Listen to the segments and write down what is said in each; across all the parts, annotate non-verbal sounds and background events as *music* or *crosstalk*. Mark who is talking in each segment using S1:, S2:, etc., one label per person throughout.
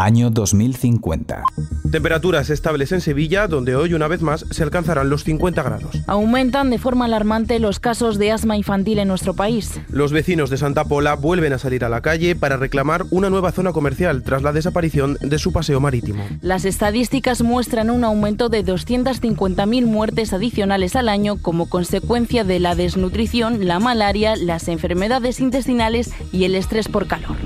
S1: Año 2050.
S2: Temperaturas estables en Sevilla, donde hoy una vez más se alcanzarán los 50 grados.
S3: Aumentan de forma alarmante los casos de asma infantil en nuestro país.
S2: Los vecinos de Santa Pola vuelven a salir a la calle para reclamar una nueva zona comercial tras la desaparición de su paseo marítimo.
S3: Las estadísticas muestran un aumento de 250.000 muertes adicionales al año como consecuencia de la desnutrición, la malaria, las enfermedades intestinales y el estrés por calor.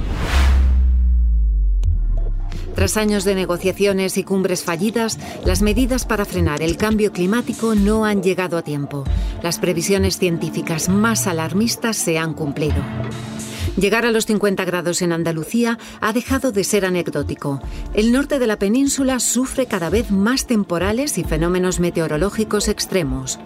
S4: Tras años de negociaciones y cumbres fallidas, las medidas para frenar el cambio climático no han llegado a tiempo. Las previsiones científicas más alarmistas se han cumplido. Llegar a los 50 grados en Andalucía ha dejado de ser anecdótico. El norte de la península sufre cada vez más temporales y fenómenos meteorológicos extremos.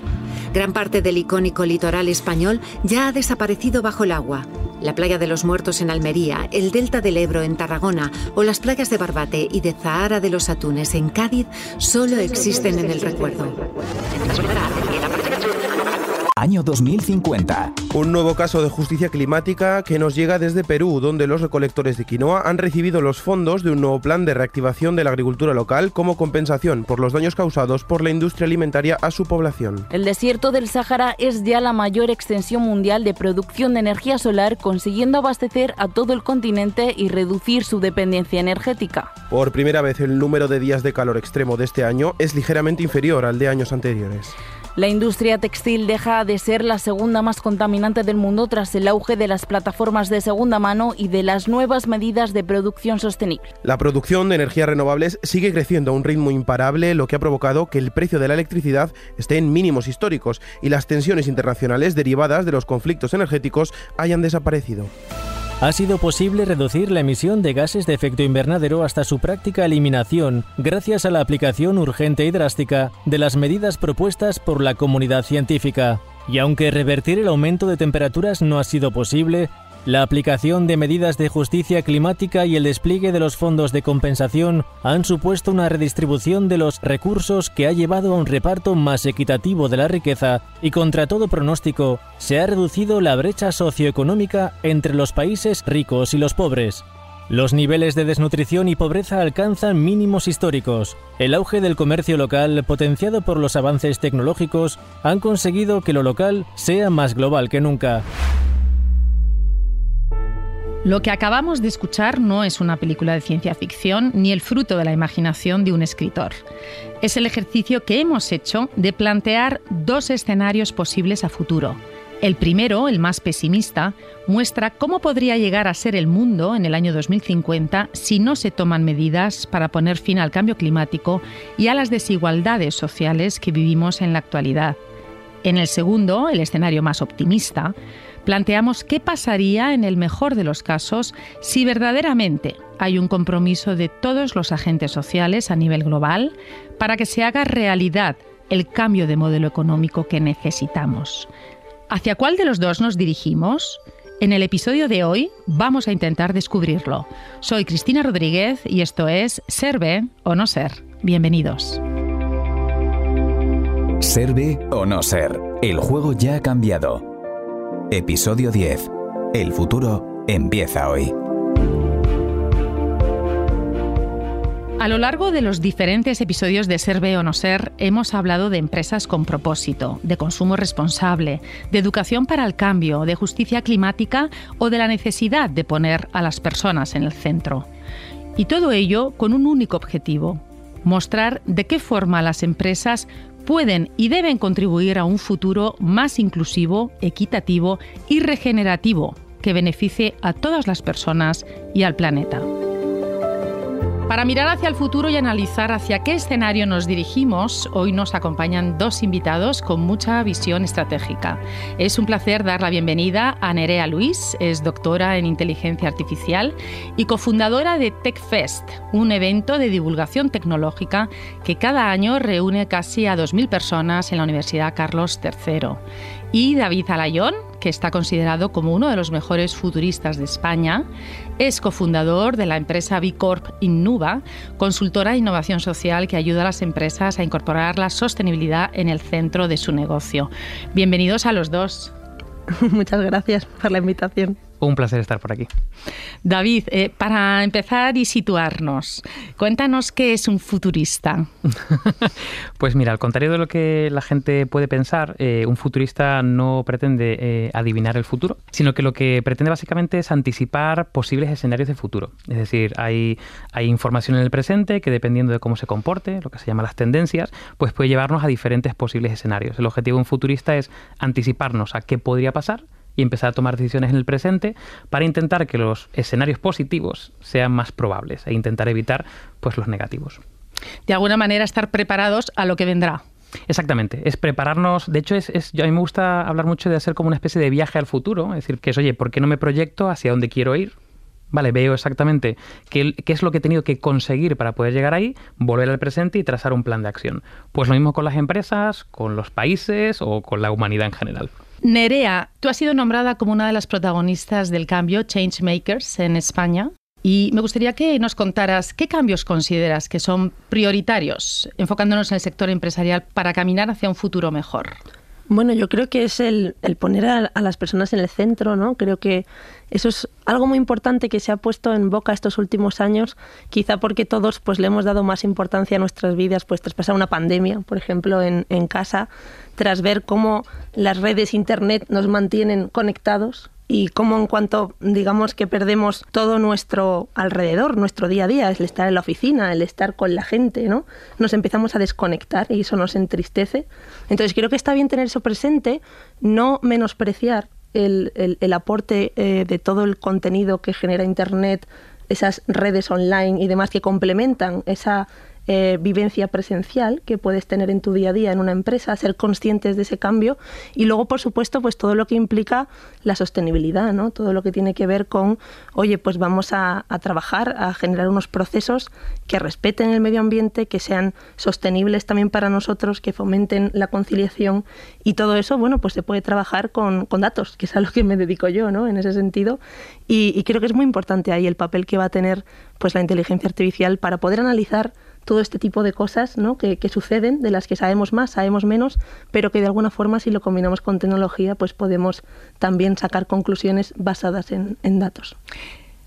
S4: Gran parte del icónico litoral español ya ha desaparecido bajo el agua. La playa de los Muertos en Almería, el delta del Ebro en Tarragona o las playas de Barbate y de Zahara de los Atunes en Cádiz solo existen en el recuerdo.
S1: Año 2050.
S2: Un nuevo caso de justicia climática que nos llega desde Perú, donde los recolectores de quinoa han recibido los fondos de un nuevo plan de reactivación de la agricultura local como compensación por los daños causados por la industria alimentaria a su población.
S3: El desierto del Sáhara es ya la mayor extensión mundial de producción de energía solar, consiguiendo abastecer a todo el continente y reducir su dependencia energética.
S2: Por primera vez el número de días de calor extremo de este año es ligeramente inferior al de años anteriores.
S3: La industria textil deja de ser la segunda más contaminante del mundo tras el auge de las plataformas de segunda mano y de las nuevas medidas de producción sostenible.
S2: La producción de energías renovables sigue creciendo a un ritmo imparable, lo que ha provocado que el precio de la electricidad esté en mínimos históricos y las tensiones internacionales derivadas de los conflictos energéticos hayan desaparecido
S5: ha sido posible reducir la emisión de gases de efecto invernadero hasta su práctica eliminación gracias a la aplicación urgente y drástica de las medidas propuestas por la comunidad científica. Y aunque revertir el aumento de temperaturas no ha sido posible, la aplicación de medidas de justicia climática y el despliegue de los fondos de compensación han supuesto una redistribución de los recursos que ha llevado a un reparto más equitativo de la riqueza y contra todo pronóstico se ha reducido la brecha socioeconómica entre los países ricos y los pobres. Los niveles de desnutrición y pobreza alcanzan mínimos históricos. El auge del comercio local, potenciado por los avances tecnológicos, han conseguido que lo local sea más global que nunca.
S6: Lo que acabamos de escuchar no es una película de ciencia ficción ni el fruto de la imaginación de un escritor. Es el ejercicio que hemos hecho de plantear dos escenarios posibles a futuro. El primero, el más pesimista, muestra cómo podría llegar a ser el mundo en el año 2050 si no se toman medidas para poner fin al cambio climático y a las desigualdades sociales que vivimos en la actualidad. En el segundo, el escenario más optimista, planteamos qué pasaría en el mejor de los casos si verdaderamente hay un compromiso de todos los agentes sociales a nivel global para que se haga realidad el cambio de modelo económico que necesitamos. ¿Hacia cuál de los dos nos dirigimos? En el episodio de hoy vamos a intentar descubrirlo. Soy Cristina Rodríguez y esto es Serve o no ser. Bienvenidos.
S1: Serve o no ser. El juego ya ha cambiado. Episodio 10. El futuro empieza hoy.
S6: A lo largo de los diferentes episodios de Ser o No Ser, hemos hablado de empresas con propósito, de consumo responsable, de educación para el cambio, de justicia climática o de la necesidad de poner a las personas en el centro. Y todo ello con un único objetivo, mostrar de qué forma las empresas pueden y deben contribuir a un futuro más inclusivo, equitativo y regenerativo que beneficie a todas las personas y al planeta. Para mirar hacia el futuro y analizar hacia qué escenario nos dirigimos, hoy nos acompañan dos invitados con mucha visión estratégica. Es un placer dar la bienvenida a Nerea Luis, es doctora en inteligencia artificial y cofundadora de TechFest, un evento de divulgación tecnológica que cada año reúne casi a 2.000 personas en la Universidad Carlos III. Y David Alayón, que está considerado como uno de los mejores futuristas de España. Es cofundador de la empresa B Corp Innuva, consultora de innovación social que ayuda a las empresas a incorporar la sostenibilidad en el centro de su negocio. Bienvenidos a los dos. *laughs*
S7: Muchas gracias por la invitación. Un placer estar por aquí.
S6: David, eh, para empezar y situarnos, cuéntanos qué es un futurista. *laughs*
S7: pues mira, al contrario de lo que la gente puede pensar, eh, un futurista no pretende eh, adivinar el futuro, sino que lo que pretende básicamente es anticipar posibles escenarios de futuro. Es decir, hay, hay información en el presente que dependiendo de cómo se comporte, lo que se llama las tendencias, pues puede llevarnos a diferentes posibles escenarios. El objetivo de un futurista es anticiparnos a qué podría pasar y empezar a tomar decisiones en el presente para intentar que los escenarios positivos sean más probables e intentar evitar pues los negativos.
S6: De alguna manera estar preparados a lo que vendrá.
S7: Exactamente, es prepararnos, de hecho es, es, a mí me gusta hablar mucho de hacer como una especie de viaje al futuro, es decir, que es, oye, ¿por qué no me proyecto hacia dónde quiero ir? Vale, veo exactamente qué, qué, es lo que he tenido que conseguir para poder llegar ahí, volver al presente y trazar un plan de acción. Pues lo mismo con las empresas, con los países o con la humanidad en general.
S6: Nerea, tú has sido nombrada como una de las protagonistas del cambio Changemakers en España. Y me gustaría que nos contaras qué cambios consideras que son prioritarios, enfocándonos en el sector empresarial para caminar hacia un futuro mejor.
S8: Bueno, yo creo que es el, poner a, las personas en el centro, ¿no? Creo que eso es algo muy importante que se ha puesto en boca estos últimos años, quizá porque todos pues le hemos dado más importancia a nuestras vidas, pues tras pasar una pandemia, por ejemplo, en, en casa, tras ver cómo las redes internet nos mantienen conectados y cómo en cuanto digamos que perdemos todo nuestro alrededor, nuestro día a día, el estar en la oficina, el estar con la gente, ¿no? Nos empezamos a desconectar y eso nos entristece. Entonces creo que está bien tener eso presente, no menospreciar el, el, aporte eh, de todo el contenido que genera Internet, esas redes online y demás que complementan esa eh, vivencia presencial que puedes tener en tu día a día en una empresa, ser conscientes de ese cambio y luego, por supuesto, pues todo lo que implica la sostenibilidad, ¿no? Todo lo que tiene que ver con, oye, pues vamos a, trabajar, a generar unos procesos que respeten el medio ambiente, que sean sostenibles también para nosotros, que fomenten la conciliación y todo eso, bueno, pues se puede trabajar con, con datos, que es a lo que me dedico yo, ¿no? En ese sentido. Y, y creo que es muy importante ahí el papel que va a tener pues la inteligencia artificial para poder analizar todo este tipo de cosas ¿no? que, suceden, de las que sabemos más, sabemos menos, pero que de alguna forma si lo combinamos con tecnología, pues podemos también sacar conclusiones basadas en, datos.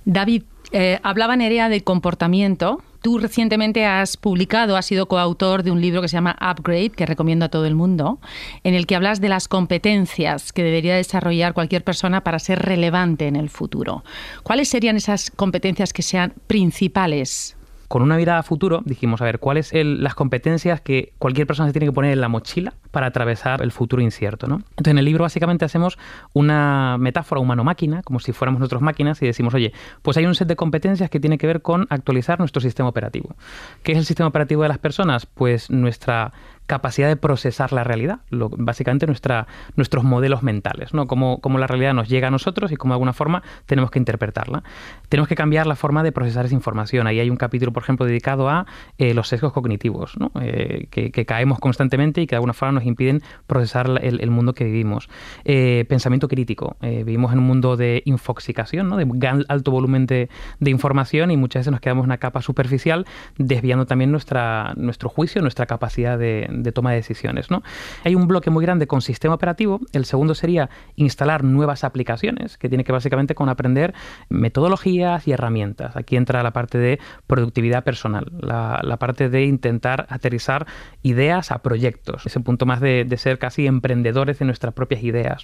S6: David, eh, hablaba Nerea de comportamiento. Tú recientemente has publicado, has sido coautor de un libro que se llama Upgrade, que recomiendo a todo el mundo, en el que hablas de las competencias que debería desarrollar cualquier persona para ser relevante en el futuro. ¿Cuáles serían esas competencias que sean principales
S7: con una mirada a futuro dijimos, a ver, ¿cuáles son las competencias que cualquier persona se tiene que poner en la mochila para atravesar el futuro incierto? ¿no? Entonces en el libro básicamente hacemos una metáfora humano-máquina, como si fuéramos nosotros máquinas, y decimos, oye, pues hay un set de competencias que tiene que ver con actualizar nuestro sistema operativo. ¿Qué es el sistema operativo de las personas? Pues nuestra capacidad de procesar la realidad, lo, básicamente nuestra, nuestros modelos mentales, ¿no? Cómo, cómo, la realidad nos llega a nosotros y cómo de alguna forma tenemos que interpretarla. Tenemos que cambiar la forma de procesar esa información. Ahí hay un capítulo, por ejemplo, dedicado a eh, los sesgos cognitivos, ¿no? eh, que, caemos constantemente y que de alguna forma nos impiden procesar el, el mundo que vivimos. Eh, pensamiento crítico. Vivimos en un mundo de infoxicación, ¿no? de alto volumen de, de, información y muchas veces nos quedamos en una capa superficial desviando también nuestra, nuestro juicio, nuestra capacidad de, de toma de decisiones. ¿no? Hay un bloque muy grande con sistema operativo, el segundo sería instalar nuevas aplicaciones, que tiene que básicamente con aprender metodologías y herramientas. Aquí entra la parte de productividad personal, la, parte de intentar aterrizar ideas a proyectos, ese punto más de, ser casi emprendedores de nuestras propias ideas.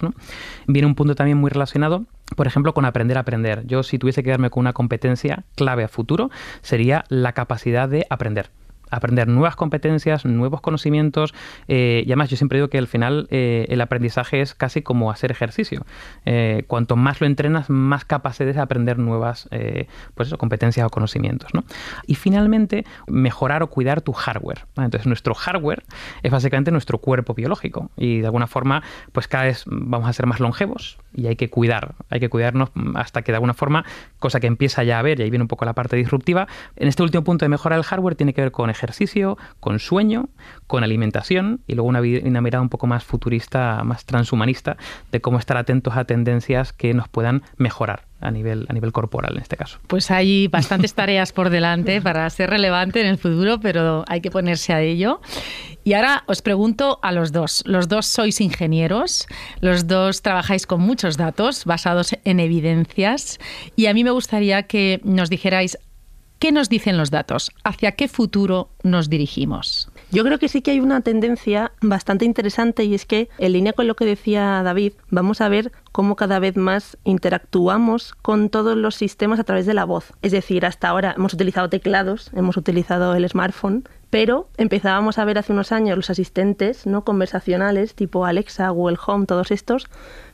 S7: Viene un punto también muy relacionado por ejemplo, con aprender a aprender. Yo si tuviese que darme con una competencia clave a futuro, sería la capacidad de aprender aprender nuevas competencias, nuevos conocimientos. Eh, y además yo siempre digo que al final eh, el aprendizaje es casi como hacer ejercicio. Eh, cuanto más lo entrenas, más capaz eres de aprender nuevas pues eso, competencias o conocimientos. ¿no? Y finalmente, mejorar o cuidar tu hardware. Entonces nuestro hardware es básicamente nuestro cuerpo biológico. Y de alguna forma, pues cada vez vamos a ser más longevos y hay que cuidar, hay que cuidarnos hasta que de alguna forma, cosa que empieza ya a ver, y ahí viene un poco la parte disruptiva, en este último punto de mejorar el hardware tiene que ver con ejercicio, con sueño, con alimentación y luego una, una, mirada un poco más futurista, más transhumanista de cómo estar atentos a tendencias que nos puedan mejorar a nivel, a nivel corporal en este caso.
S6: Pues hay bastantes tareas por delante para ser relevante en el futuro, pero hay que ponerse a ello. Y ahora os pregunto a los dos. Los dos sois ingenieros, los dos trabajáis con muchos datos basados en evidencias y a mí me gustaría que nos dijerais qué nos dicen los datos, hacia qué futuro nos dirigimos.
S8: Yo creo que sí que hay una tendencia bastante interesante y es que, en línea con lo que decía David, vamos a ver cómo cada vez más interactuamos con todos los sistemas a través de la voz. Es decir, hasta ahora hemos utilizado teclados, hemos utilizado el smartphone, pero empezábamos a ver hace unos años los asistentes no conversacionales tipo Alexa, Google Home, todos estos,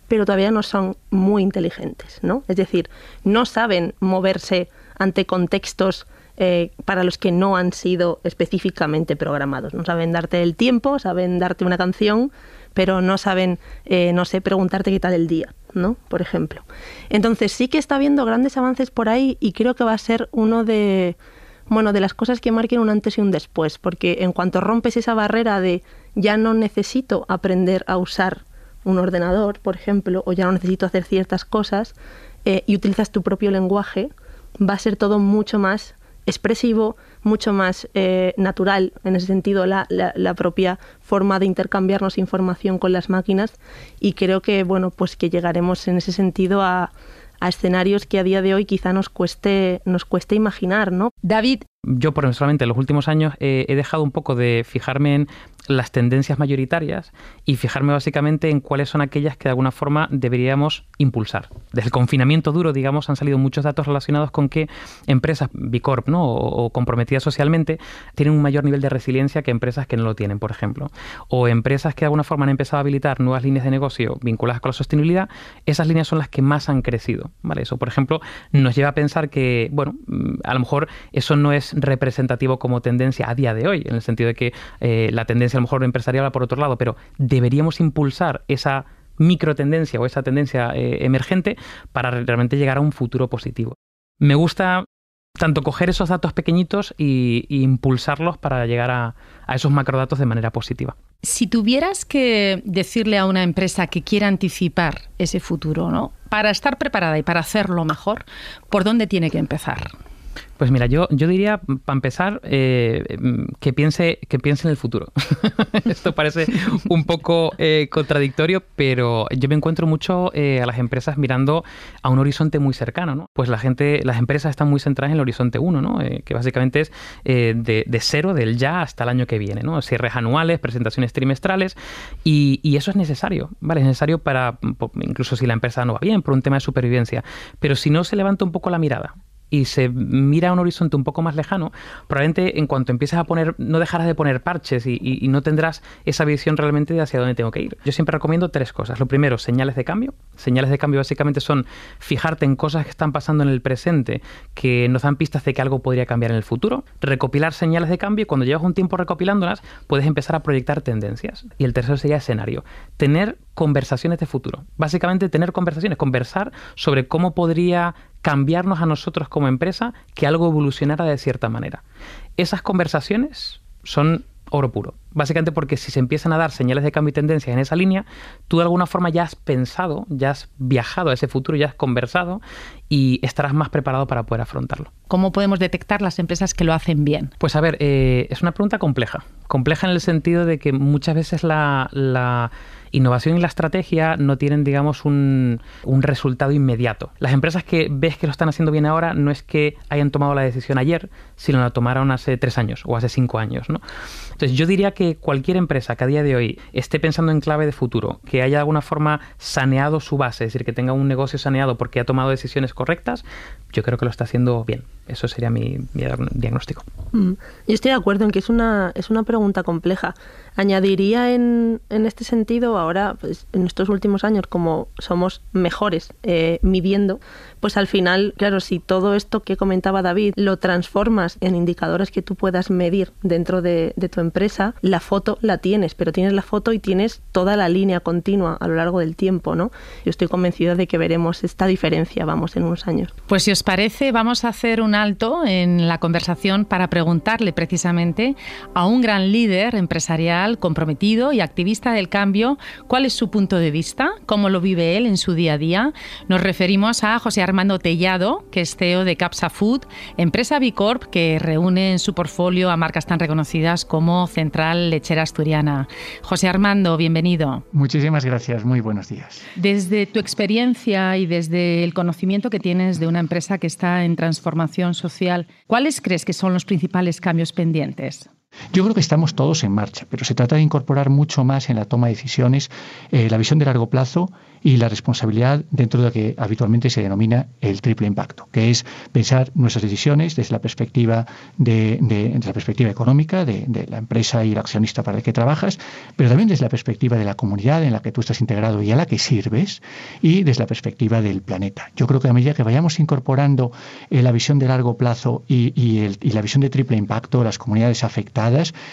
S8: pero todavía no son muy inteligentes, ¿no? Es decir, no saben moverse ante contextos eh, para los que no han sido específicamente programados. No saben darte el tiempo, saben darte una canción, pero no saben, eh, no sé, preguntarte qué tal el día, ¿no? Por ejemplo. Entonces sí que está habiendo grandes avances por ahí y creo que va a ser uno de, bueno, de las cosas que marquen un antes y un después, porque en cuanto rompes esa barrera de ya no necesito aprender a usar un ordenador, por ejemplo, o ya no necesito hacer ciertas cosas, eh, y utilizas tu propio lenguaje, va a ser todo mucho más expresivo, mucho más eh, natural en ese sentido la, la, propia forma de intercambiarnos información con las máquinas y creo que bueno pues que llegaremos en ese sentido a, a escenarios que a día de hoy quizá nos cueste, nos cueste imaginar, ¿no?
S6: David.
S7: Yo personalmente en los últimos años he dejado un poco de fijarme en las tendencias mayoritarias y fijarme básicamente en cuáles son aquellas que de alguna forma deberíamos impulsar. Desde el confinamiento duro, digamos, han salido muchos datos relacionados con que empresas Bicorp ¿no? o, comprometidas socialmente tienen un mayor nivel de resiliencia que empresas que no lo tienen, por ejemplo. O empresas que de alguna forma han empezado a habilitar nuevas líneas de negocio vinculadas con la sostenibilidad, esas líneas son las que más han crecido. ¿vale? Eso, por ejemplo, nos lleva a pensar que, bueno, mm, a lo mejor eso no es representativo como tendencia a día de hoy, en el sentido de que eh, la tendencia a lo mejor empresarial por otro lado, pero deberíamos impulsar esa microtendencia o esa tendencia eh, emergente para realmente llegar a un futuro positivo. Me gusta tanto coger esos datos pequeñitos e impulsarlos para llegar a, a esos macrodatos de manera positiva.
S6: Si tuvieras que decirle a una empresa que quiera anticipar ese futuro, ¿no? Para estar preparada y para hacerlo mejor, ¿por dónde tiene que empezar?
S7: Pues mira, yo, yo diría, para empezar, eh, que, piense, que piense en el futuro. *laughs* Esto parece un poco eh, contradictorio, pero yo me encuentro mucho eh, a las empresas mirando a un horizonte muy cercano. ¿no? Pues la gente, las empresas están muy centradas en el horizonte 1, ¿no? que básicamente es de, de, cero, del ya hasta el año que viene. ¿no? Cierres anuales, presentaciones trimestrales, y, y eso es necesario. ¿vale? Es necesario para, incluso si la empresa no va bien, por un tema de supervivencia. Pero si no se levanta un poco la mirada y se mira a un horizonte un poco más lejano, probablemente en cuanto empieces a poner, no dejarás de poner parches y, no tendrás esa visión realmente de hacia dónde tengo que ir. Yo siempre recomiendo tres cosas. Lo primero, señales de cambio. Señales de cambio básicamente son fijarte en cosas que están pasando en el presente que nos dan pistas de que algo podría cambiar en el futuro. Recopilar señales de cambio y cuando llevas un tiempo recopilándolas, puedes empezar a proyectar tendencias. Y el tercero sería escenario. Tener conversaciones de futuro. Básicamente tener conversaciones, conversar sobre cómo podría cambiarnos a nosotros como empresa que algo evolucionara de cierta manera. Esas conversaciones son oro puro. Básicamente porque si se empiezan a dar señales de cambio y tendencias en esa línea, tú de alguna forma ya has pensado, ya has viajado a ese futuro, ya has conversado y estarás más preparado para poder afrontarlo.
S6: ¿Cómo podemos detectar las empresas que lo hacen bien?
S7: Pues a ver, eh, es una pregunta compleja. Compleja en el sentido de que muchas veces la innovación y la estrategia no tienen, digamos, un, resultado inmediato. Las empresas que ves que lo están haciendo bien ahora no es que hayan tomado la decisión ayer, sino la tomaron hace tres años o hace cinco años. ¿no? Entonces yo diría que cualquier empresa que a día de hoy esté pensando en clave de futuro, que haya de alguna forma saneado su base, es decir, que tenga un negocio saneado porque ha tomado decisiones correctas, yo creo que lo está haciendo bien. Eso sería mi, diagnóstico.
S8: Mm. Yo estoy de acuerdo en que es una, es una pregunta compleja. Añadiría en, en este sentido, ahora, pues, en estos últimos años, como somos mejores eh, midiendo, pues al final, claro, si todo esto que comentaba David lo transformas en indicadores que tú puedas medir dentro de, tu empresa, la foto la tienes, pero tienes la foto y tienes toda la línea continua a lo largo del tiempo, ¿no? Yo estoy convencida de que veremos esta diferencia, vamos, en unos años.
S6: Pues si os parece, vamos a hacer un alto en la conversación para preguntarle precisamente a un gran líder empresarial comprometido y activista del cambio cuál es su punto de vista, cómo lo vive él en su día a día. Nos referimos a José Armando Tellado, que es CEO de Capsa Food, empresa Bicorp que reúne en su portfolio a marcas tan reconocidas como Central Lechera Asturiana. José Armando, bienvenido.
S9: Muchísimas gracias, muy buenos días.
S6: Desde tu experiencia y desde el conocimiento que tienes de una empresa que está en transformación social, ¿cuáles crees que son los principales cambios pendientes?
S9: Yo creo que estamos todos en marcha, pero se trata de incorporar mucho más en la toma de decisiones eh, la visión de largo plazo y la responsabilidad dentro de lo que habitualmente se denomina el triple impacto, que es pensar nuestras decisiones desde la perspectiva de, la perspectiva económica de, la empresa y el accionista para el que trabajas, pero también desde la perspectiva de la comunidad en la que tú estás integrado y a la que sirves, y desde la perspectiva del planeta. Yo creo que a medida que vayamos incorporando eh, la visión de largo plazo y, y la visión de triple impacto, las comunidades afectadas,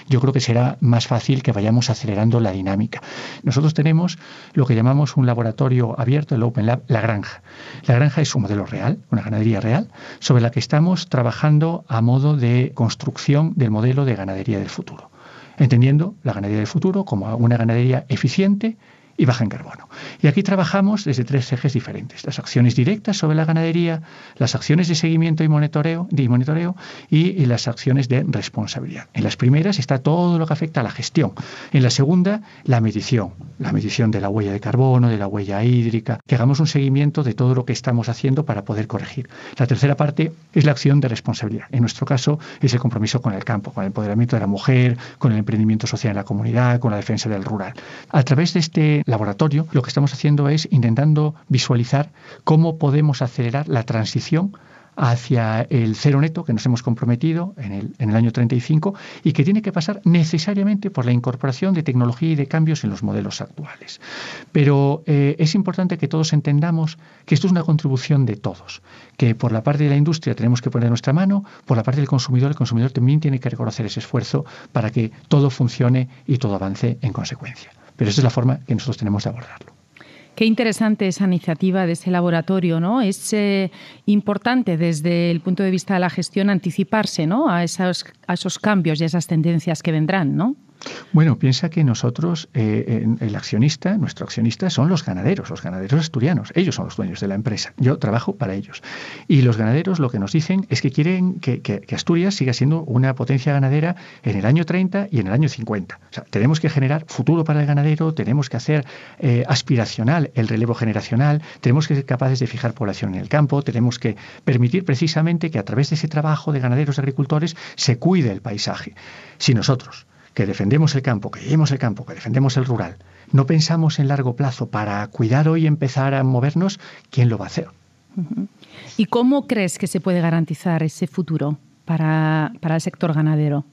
S9: yo creo que será más fácil que vayamos acelerando la dinámica. Nosotros tenemos lo que llamamos un laboratorio abierto, el Open Lab, La Granja. La Granja es un modelo real, una ganadería real, sobre la que estamos trabajando a modo de construcción del modelo de ganadería del futuro entendiendo la ganadería del futuro como una ganadería eficiente, y baja en carbono. Y aquí trabajamos desde tres ejes diferentes. Las acciones directas sobre la ganadería, las acciones de seguimiento y monitoreo, de monitoreo y, las acciones de responsabilidad. En las primeras está todo lo que afecta a la gestión. En la segunda, la medición. La medición de la huella de carbono, de la huella hídrica, que hagamos un seguimiento de todo lo que estamos haciendo para poder corregir. La tercera parte es la acción de responsabilidad. En nuestro caso es el compromiso con el campo, con el empoderamiento de la mujer, con el emprendimiento social en la comunidad, con la defensa del rural. A través de este laboratorio, lo que estamos haciendo es intentando visualizar cómo podemos acelerar la transición hacia el cero neto que nos hemos comprometido en el, en el, año 35 y que tiene que pasar necesariamente por la incorporación de tecnología y de cambios en los modelos actuales. Pero eh, es importante que todos entendamos que esto es una contribución de todos, que por la parte de la industria tenemos que poner nuestra mano, por la parte del consumidor, el consumidor también tiene que reconocer ese esfuerzo para que todo funcione y todo avance en consecuencia. Pero esa es la forma que nosotros tenemos de abordarlo.
S6: Qué interesante esa iniciativa de ese laboratorio, ¿no? Es eh, importante desde el punto de vista de la gestión anticiparse, ¿no? A esos, a esos cambios y a esas tendencias que vendrán, ¿no?
S9: Bueno, piensa que nosotros, eh, el accionista, nuestro accionista son los ganaderos, los ganaderos asturianos. Ellos son los dueños de la empresa. Yo trabajo para ellos. Y los ganaderos lo que nos dicen es que quieren que, Asturias siga siendo una potencia ganadera en el año 30 y en el año 50. O sea, tenemos que generar futuro para el ganadero, tenemos que hacer eh, aspiracional el relevo generacional, tenemos que ser capaces de fijar población en el campo, tenemos que permitir precisamente que a través de ese trabajo de ganaderos y agricultores se cuide el paisaje. Si nosotros que defendemos el campo, que llevemos el campo, que defendemos el rural, no pensamos en largo plazo para cuidar hoy y empezar a movernos, ¿quién lo va a hacer?
S6: ¿Y cómo crees que se puede garantizar ese futuro para, el sector ganadero?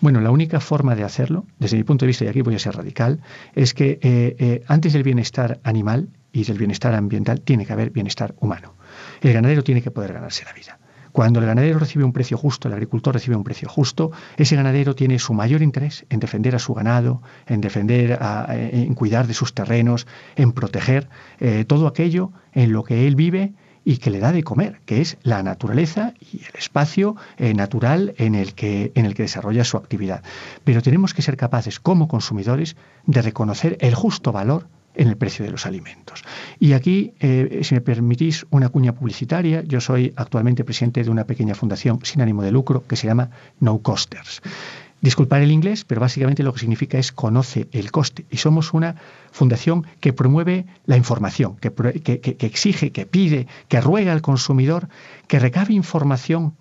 S9: Bueno, la única forma de hacerlo, desde mi punto de vista, y aquí voy a ser radical, es que eh, eh, antes del bienestar animal y del bienestar ambiental tiene que haber bienestar humano. El ganadero tiene que poder ganarse la vida. Cuando el ganadero recibe un precio justo, el agricultor recibe un precio justo, ese ganadero tiene su mayor interés en defender a su ganado, en defender, en cuidar de sus terrenos, en proteger eh, todo aquello en lo que él vive y que le da de comer, que es la naturaleza y el espacio eh, natural en el, que, en el que desarrolla su actividad. Pero tenemos que ser capaces, como consumidores, de reconocer el justo valor en el precio de los alimentos. Y aquí, eh, si me permitís una cuña publicitaria, yo soy actualmente presidente de una pequeña fundación sin ánimo de lucro que se llama No Costers. Disculpar el inglés, pero básicamente lo que significa es conoce el coste. Y somos una fundación que promueve la información, que, que exige, que pide, que ruega al consumidor que recabe información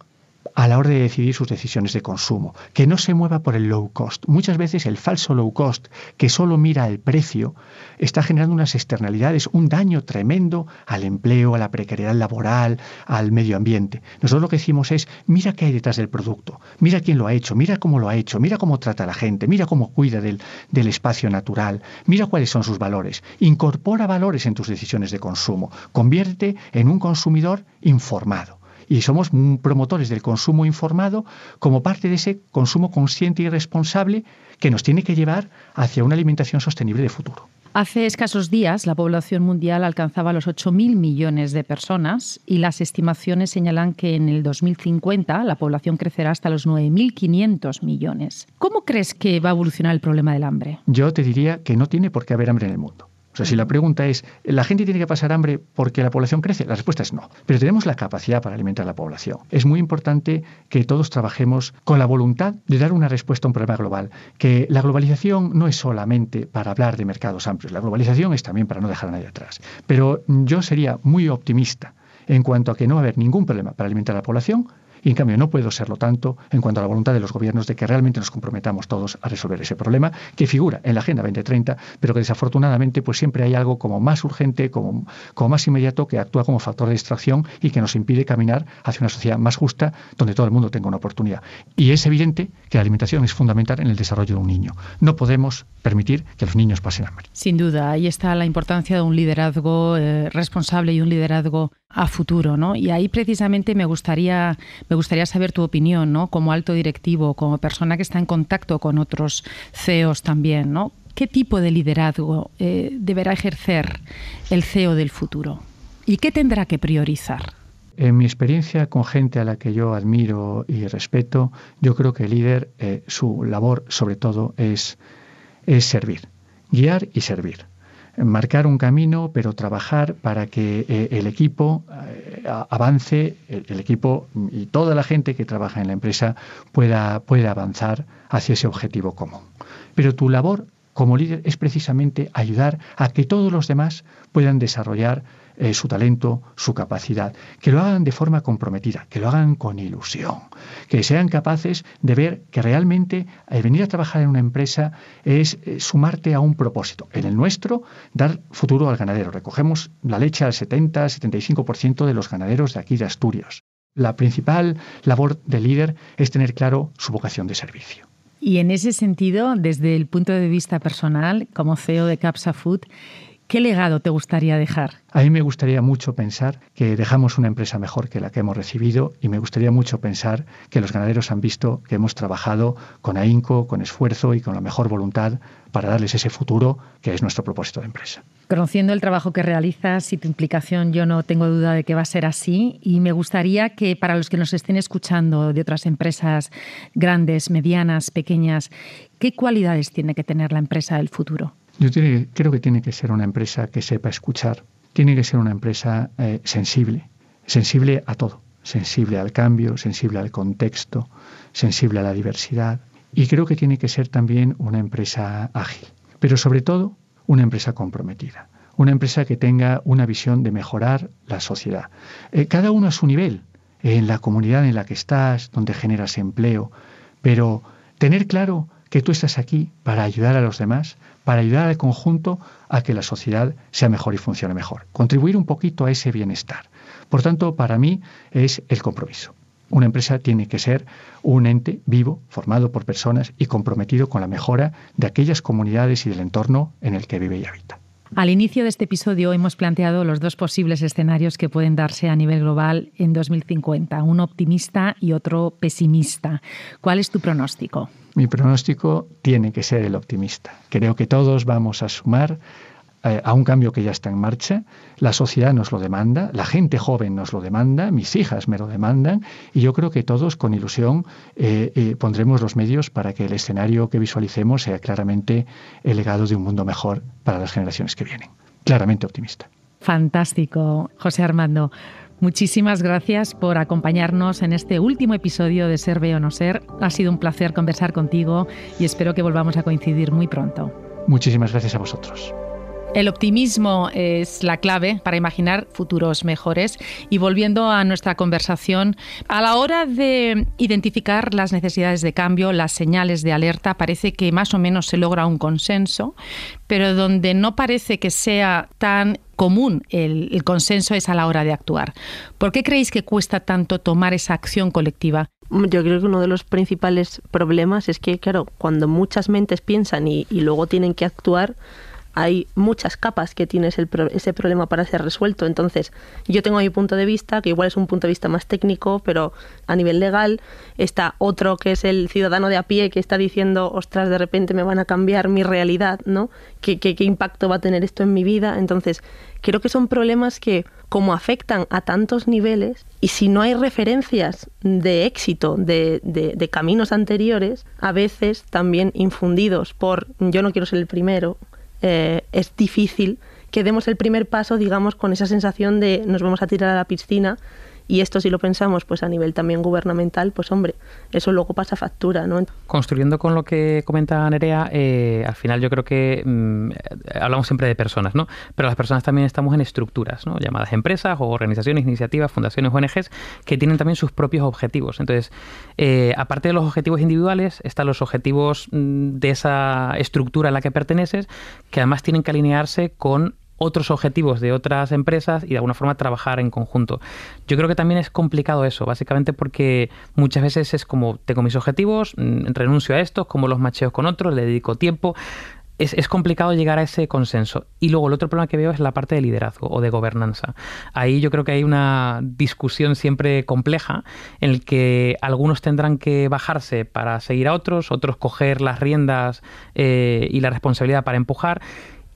S9: a la hora de decidir sus decisiones de consumo, que no se mueva por el low cost. Muchas veces el falso low cost, que solo mira el precio, está generando unas externalidades, un daño tremendo al empleo, a la precariedad laboral, al medio ambiente. Nosotros lo que decimos es, mira qué hay detrás del producto, mira quién lo ha hecho, mira cómo lo ha hecho, mira cómo trata a la gente, mira cómo cuida del, del espacio natural, mira cuáles son sus valores, incorpora valores en tus decisiones de consumo, convierte en un consumidor informado y somos promotores del consumo informado como parte de ese consumo consciente y responsable que nos tiene que llevar hacia una alimentación sostenible de futuro.
S6: Hace escasos días la población mundial alcanzaba los 8.000 millones de personas y las estimaciones señalan que en el 2050 la población crecerá hasta los 9.500 millones. ¿Cómo crees que va a evolucionar el problema del hambre?
S9: Yo te diría que no tiene por qué haber hambre en el mundo. O sea, si la pregunta es, ¿la gente tiene que pasar hambre porque la población crece? La respuesta es no. Pero tenemos la capacidad para alimentar a la población. Es muy importante que todos trabajemos con la voluntad de dar una respuesta a un problema global. Que la globalización no es solamente para hablar de mercados amplios. La globalización es también para no dejar a nadie atrás. Pero yo sería muy optimista en cuanto a que no va a haber ningún problema para alimentar a la población y en cambio no puedo serlo tanto en cuanto a la voluntad de los gobiernos de que realmente nos comprometamos todos a resolver ese problema que figura en la Agenda 2030, pero que desafortunadamente pues siempre hay algo como más urgente, como, como más inmediato, que actúa como factor de distracción y que nos impide caminar hacia una sociedad más justa donde todo el mundo tenga una oportunidad. Y es evidente que la alimentación es fundamental en el desarrollo de un niño. No podemos permitir que los niños pasen hambre.
S6: Sin duda, ahí está la importancia de un liderazgo eh, responsable y un liderazgo a futuro, ¿no? Y ahí precisamente me gustaría, me gustaría saber tu opinión, ¿no? Como alto directivo, como persona que está en contacto con otros CEOs también, ¿no? ¿Qué tipo de liderazgo eh, deberá ejercer el CEO del futuro? ¿Y qué tendrá que priorizar?
S9: En mi experiencia con gente a la que yo admiro y respeto, yo creo que el líder, eh, su labor sobre todo es, es servir, guiar y servir marcar un camino, pero trabajar para que eh, el equipo eh, avance, el, equipo y toda la gente que trabaja en la empresa pueda, pueda avanzar hacia ese objetivo común. Pero tu labor como líder es precisamente ayudar a que todos los demás puedan desarrollar eh, su talento, su capacidad, que lo hagan de forma comprometida, que lo hagan con ilusión, que sean capaces de ver que realmente el venir a trabajar en una empresa es eh, sumarte a un propósito. En el nuestro, dar futuro al ganadero. Recogemos la leche al 70-75% de los ganaderos de aquí de Asturias. La principal labor del líder es tener claro su vocación de servicio.
S6: Y en ese sentido, desde el punto de vista personal, como CEO de Capsa Food, ¿Qué legado te gustaría dejar?
S9: A mí me gustaría mucho pensar que dejamos una empresa mejor que la que hemos recibido y me gustaría mucho pensar que los ganaderos han visto que hemos trabajado con ahínco, con esfuerzo y con la mejor voluntad para darles ese futuro que es nuestro propósito de empresa.
S6: Conociendo el trabajo que realizas y tu implicación, yo no tengo duda de que va a ser así y me gustaría que para los que nos estén escuchando de otras empresas grandes, medianas, pequeñas, ¿qué cualidades tiene que tener la empresa del futuro?
S9: Yo creo que tiene que ser una empresa que sepa escuchar, tiene que ser una empresa eh, sensible, sensible a todo, sensible al cambio, sensible al contexto, sensible a la diversidad. Y creo que tiene que ser también una empresa ágil, pero sobre todo una empresa comprometida, una empresa que tenga una visión de mejorar la sociedad. Eh, cada uno a su nivel, en la comunidad en la que estás, donde generas empleo, pero tener claro que tú estás aquí para ayudar a los demás, para ayudar al conjunto a que la sociedad sea mejor y funcione mejor. Contribuir un poquito a ese bienestar. Por tanto, para mí es el compromiso. Una empresa tiene que ser un ente vivo, formado por personas y comprometido con la mejora de aquellas comunidades y del entorno en el que vive y habita.
S6: Al inicio de este episodio hemos planteado los dos posibles escenarios que pueden darse a nivel global en 2050, uno optimista y otro pesimista. ¿Cuál es tu pronóstico?
S9: Mi pronóstico tiene que ser el optimista. Creo que todos vamos a sumar a un cambio que ya está en marcha. La sociedad nos lo demanda, la gente joven nos lo demanda, mis hijas me lo demandan y yo creo que todos con ilusión eh, eh, pondremos los medios para que el escenario que visualicemos sea claramente el legado de un mundo mejor para las generaciones que vienen. Claramente optimista.
S6: Fantástico, José Armando. Muchísimas gracias por acompañarnos en este último episodio de Ser o No Ser. Ha sido un placer conversar contigo y espero que volvamos a coincidir muy pronto.
S9: Muchísimas gracias a vosotros.
S6: El optimismo es la clave para imaginar futuros mejores. Y volviendo a nuestra conversación, a la hora de identificar las necesidades de cambio, las señales de alerta, parece que más o menos se logra un consenso, pero donde no parece que sea tan común el, consenso es a la hora de actuar. ¿Por qué creéis que cuesta tanto tomar esa acción colectiva?
S8: Yo creo que uno de los principales problemas es que, claro, cuando muchas mentes piensan y luego tienen que actuar, hay muchas capas que tiene ese, ese problema para ser resuelto. Entonces, yo tengo mi punto de vista, que igual es un punto de vista más técnico, pero a nivel legal está otro que es el ciudadano de a pie que está diciendo, ostras, de repente me van a cambiar mi realidad, ¿no? ¿Qué, qué, qué impacto va a tener esto en mi vida? Entonces, creo que son problemas que como afectan a tantos niveles y si no hay referencias de éxito de, de, caminos anteriores, a veces también infundidos por yo no quiero ser el primero, eh, es difícil que demos el primer paso, digamos, con esa sensación de nos vamos a tirar a la piscina y esto si lo pensamos pues a nivel también gubernamental, pues hombre, eso luego pasa factura, ¿no?
S7: Construyendo con lo que comenta Nerea, eh, al final yo creo que mm, hablamos siempre de personas, ¿no? Pero las personas también estamos en estructuras, ¿no? Llamadas empresas o organizaciones, iniciativas, fundaciones, ONGs, que tienen también sus propios objetivos. Entonces, eh, aparte de los objetivos individuales, están los objetivos mm, de esa estructura a la que perteneces, que además tienen que alinearse con otros objetivos de otras empresas y de alguna forma trabajar en conjunto. Yo creo que también es complicado eso, básicamente porque muchas veces es como tengo mis objetivos, mm, renuncio a estos, como los macheos con otros, le dedico tiempo. Es, es, complicado llegar a ese consenso. Y luego el otro problema que veo es la parte de liderazgo o de gobernanza. Ahí yo creo que hay una discusión siempre compleja en el que algunos tendrán que bajarse para seguir a otros, otros coger las riendas eh, y la responsabilidad para empujar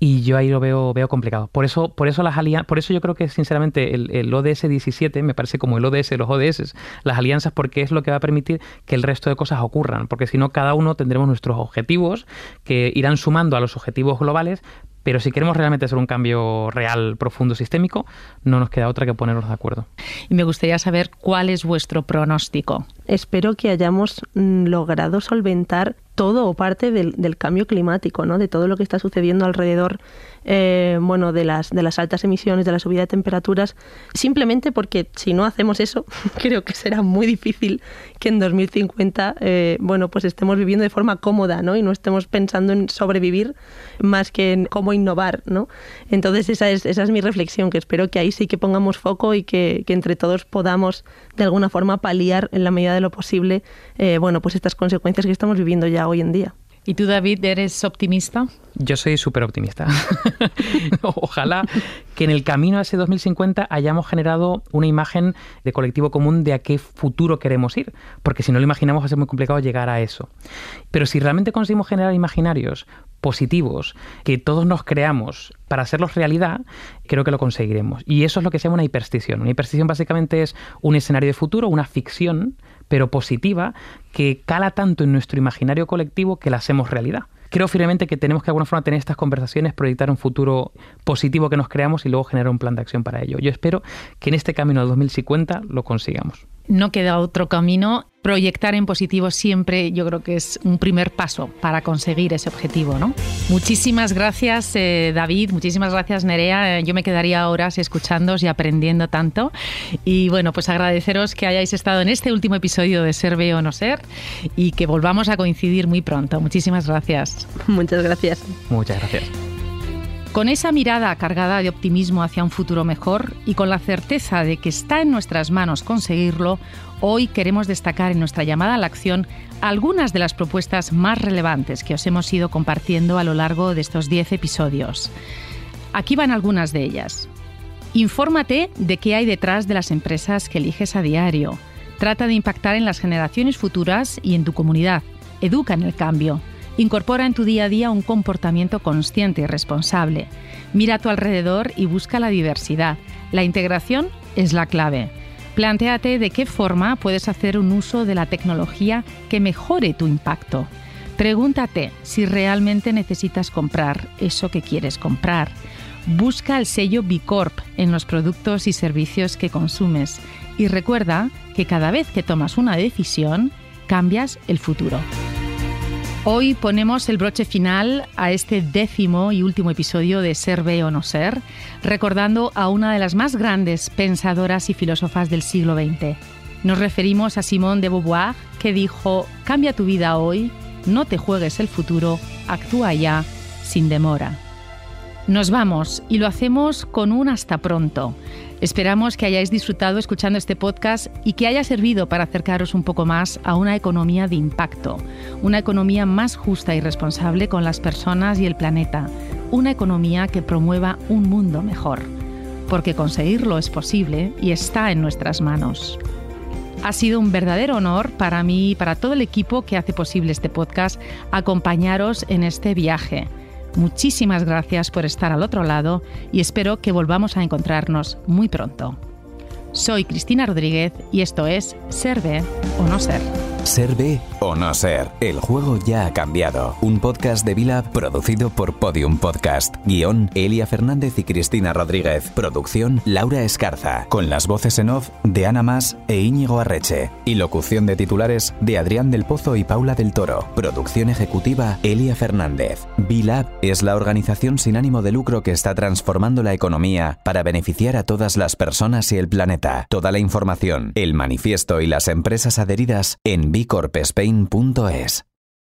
S7: y yo ahí lo veo, veo complicado. Por eso, por eso las alianzas, por eso yo creo que sinceramente el, ODS 17 me parece como el ODS de los ODS, las alianzas, porque es lo que va a permitir que el resto de cosas ocurran. Porque si no, cada uno tendremos nuestros objetivos que irán sumando a los objetivos globales, pero si queremos realmente hacer un cambio real, profundo, sistémico, no nos queda otra que ponernos de acuerdo.
S6: Y me gustaría saber cuál es vuestro pronóstico.
S8: Espero que hayamos mm, logrado solventar todo o parte del, cambio climático, ¿no? de todo lo que está sucediendo alrededor eh, bueno, de, las, de las altas emisiones, de la subida de temperaturas, simplemente porque si no hacemos eso, *laughs* creo que será muy difícil que en 2050 eh, bueno, pues estemos viviendo de forma cómoda ¿no? y no estemos pensando en sobrevivir más que en cómo innovar. ¿no? Entonces esa es, esa es mi reflexión, que espero que ahí sí que pongamos foco y que, que entre todos podamos de alguna forma paliar en la medida de lo posible eh, bueno, pues estas consecuencias que estamos viviendo ya hoy en día.
S6: ¿Y tú, David, eres optimista?
S7: Yo soy súper optimista. *laughs* Ojalá que en el camino a ese 2050 hayamos generado una imagen de colectivo común de a qué futuro queremos ir, porque si no lo imaginamos va a ser muy complicado llegar a eso. Pero si realmente conseguimos generar imaginarios positivos que todos nos creamos para hacerlos realidad, creo que lo conseguiremos. Y eso es lo que se llama una hiperstición. Una hiperstición básicamente es un escenario de futuro, una ficción pero positiva, que cala tanto en nuestro imaginario colectivo que la hacemos realidad. Creo firmemente que tenemos que de alguna forma tener estas conversaciones, proyectar un futuro positivo que nos creamos y luego generar un plan de acción para ello. Yo espero que en este camino al 2050 lo consigamos
S6: no queda otro camino. Proyectar en positivo siempre yo creo que es un primer paso para conseguir ese objetivo. ¿no? Muchísimas gracias eh, David, muchísimas gracias Nerea. Yo me quedaría horas escuchándoos y aprendiendo tanto. Y bueno, pues agradeceros que hayáis estado en este último episodio de Ser o No Ser y que volvamos a coincidir muy pronto. Muchísimas gracias.
S8: Muchas gracias.
S7: Muchas gracias.
S6: Con esa mirada cargada de optimismo hacia un futuro mejor y con la certeza de que está en nuestras manos conseguirlo, hoy queremos destacar en nuestra llamada a la acción algunas de las propuestas más relevantes que os hemos ido compartiendo a lo largo de estos 10 episodios. Aquí van algunas de ellas. Infórmate de qué hay detrás de las empresas que eliges a diario. Trata de impactar en las generaciones futuras y en tu comunidad. Educa en el cambio. Incorpora en tu día a día un comportamiento consciente y responsable. Mira a tu alrededor y busca la diversidad. La integración es la clave. Plantéate de qué forma puedes hacer un uso de la tecnología que mejore tu impacto. Pregúntate si realmente necesitas comprar eso que quieres comprar. Busca el sello B Corp en los productos y servicios que consumes y recuerda que cada vez que tomas una decisión, cambias el futuro. Hoy ponemos el broche final a este décimo y último episodio de Ser ve o no ser, recordando a una de las más grandes pensadoras y filósofas del siglo XX. Nos referimos a Simone de Beauvoir, que dijo, cambia tu vida hoy, no te juegues el futuro, actúa ya, sin demora. Nos vamos y lo hacemos con un hasta pronto. Esperamos que hayáis disfrutado escuchando este podcast y que haya servido para acercaros un poco más a una economía de impacto, una economía más justa y responsable con las personas y el planeta, una economía que promueva un mundo mejor, porque conseguirlo es posible y está en nuestras manos. Ha sido un verdadero honor para mí y para todo el equipo que hace posible este podcast acompañaros en este viaje. Muchísimas gracias por estar al otro lado y espero que volvamos a encontrarnos muy pronto. Soy Cristina Rodríguez y esto es Ser o No Ser.
S1: Ser o no ser, el juego ya ha cambiado. Un podcast de Vila producido por Podium Podcast. Guión, Elia Fernández y Cristina Rodríguez. Producción, Laura Escarza. Con las voces en off de Ana Más e Íñigo Arreche. Y locución de titulares de Adrián del Pozo y Paula del Toro. Producción ejecutiva, Elia Fernández. Vilab es la organización sin ánimo de lucro que está transformando la economía para beneficiar a todas las personas y el planeta. Toda la información, el manifiesto y las empresas adheridas en bicorpspain.es.